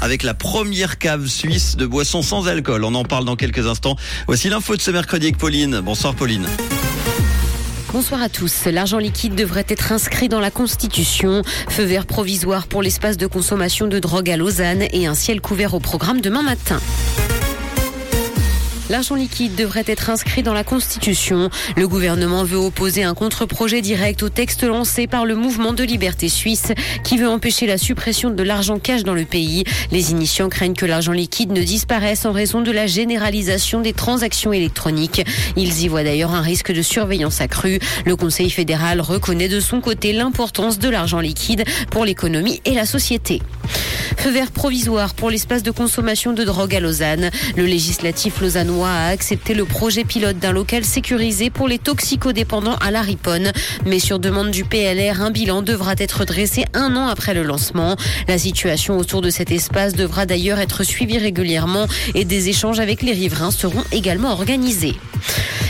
avec la première cave suisse de boissons sans alcool. On en parle dans quelques instants. Voici l'info de ce mercredi avec Pauline. Bonsoir Pauline. Bonsoir à tous. L'argent liquide devrait être inscrit dans la Constitution. Feu vert provisoire pour l'espace de consommation de drogue à Lausanne et un ciel couvert au programme demain matin. L'argent liquide devrait être inscrit dans la Constitution. Le gouvernement veut opposer un contre-projet direct au texte lancé par le mouvement de liberté suisse qui veut empêcher la suppression de l'argent cash dans le pays. Les initiants craignent que l'argent liquide ne disparaisse en raison de la généralisation des transactions électroniques. Ils y voient d'ailleurs un risque de surveillance accrue. Le Conseil fédéral reconnaît de son côté l'importance de l'argent liquide pour l'économie et la société. Feu vert provisoire pour l'espace de consommation de drogue à Lausanne. Le législatif lausannois a accepté le projet pilote d'un local sécurisé pour les toxicodépendants à la Riponne. Mais sur demande du PLR, un bilan devra être dressé un an après le lancement. La situation autour de cet espace devra d'ailleurs être suivie régulièrement et des échanges avec les riverains seront également organisés.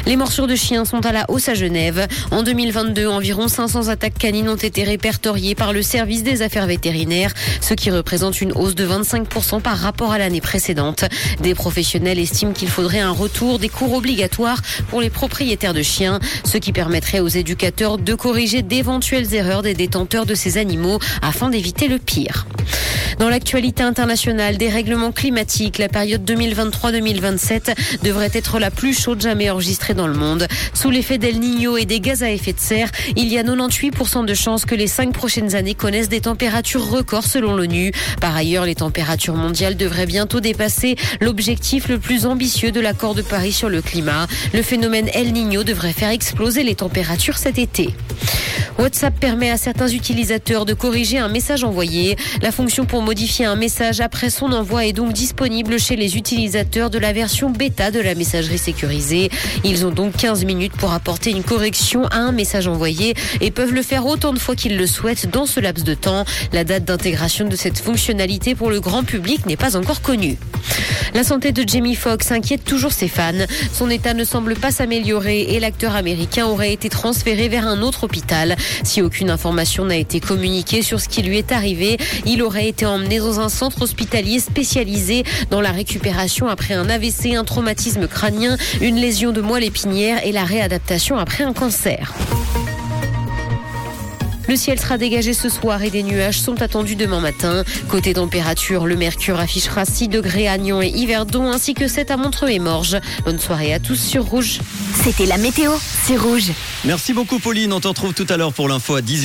Les morsures de chiens sont à la hausse à Genève. En 2022, environ 500 attaques canines ont été répertoriées par le service des affaires vétérinaires, ce qui représente une hausse de 25% par rapport à l'année précédente. Des professionnels estiment qu'il faudrait un retour des cours obligatoires pour les propriétaires de chiens, ce qui permettrait aux éducateurs de corriger d'éventuelles erreurs des détenteurs de ces animaux afin d'éviter le pire. Dans l'actualité internationale, des règlements climatiques, la période 2023-2027 devrait être la plus chaude jamais enregistrée dans le monde. Sous l'effet d'El Niño et des gaz à effet de serre, il y a 98% de chances que les cinq prochaines années connaissent des températures records selon l'ONU. Par ailleurs, les températures mondiales devraient bientôt dépasser l'objectif le plus ambitieux de l'accord de Paris sur le climat. Le phénomène El Niño devrait faire exploser les températures cet été. WhatsApp permet à certains utilisateurs de corriger un message envoyé. La fonction pour modifier un message après son envoi est donc disponible chez les utilisateurs de la version bêta de la messagerie sécurisée. Ils ont donc 15 minutes pour apporter une correction à un message envoyé et peuvent le faire autant de fois qu'ils le souhaitent dans ce laps de temps. La date d'intégration de cette fonctionnalité pour le grand public n'est pas encore connue. La santé de Jamie Foxx inquiète toujours ses fans. Son état ne semble pas s'améliorer et l'acteur américain aurait été transféré vers un autre hôpital. Si aucune information n'a été communiquée sur ce qui lui est arrivé, il aurait été emmené dans un centre hospitalier spécialisé dans la récupération après un AVC, un traumatisme crânien, une lésion de moelle épinière et la réadaptation après un cancer. Le ciel sera dégagé ce soir et des nuages sont attendus demain matin. Côté température, le mercure affichera 6 degrés à Nyon et Yverdon ainsi que 7 à Montreux et Morges. Bonne soirée à tous sur Rouge. C'était la météo, c'est Rouge. Merci beaucoup Pauline. On te retrouve tout à l'heure pour l'info à 18h.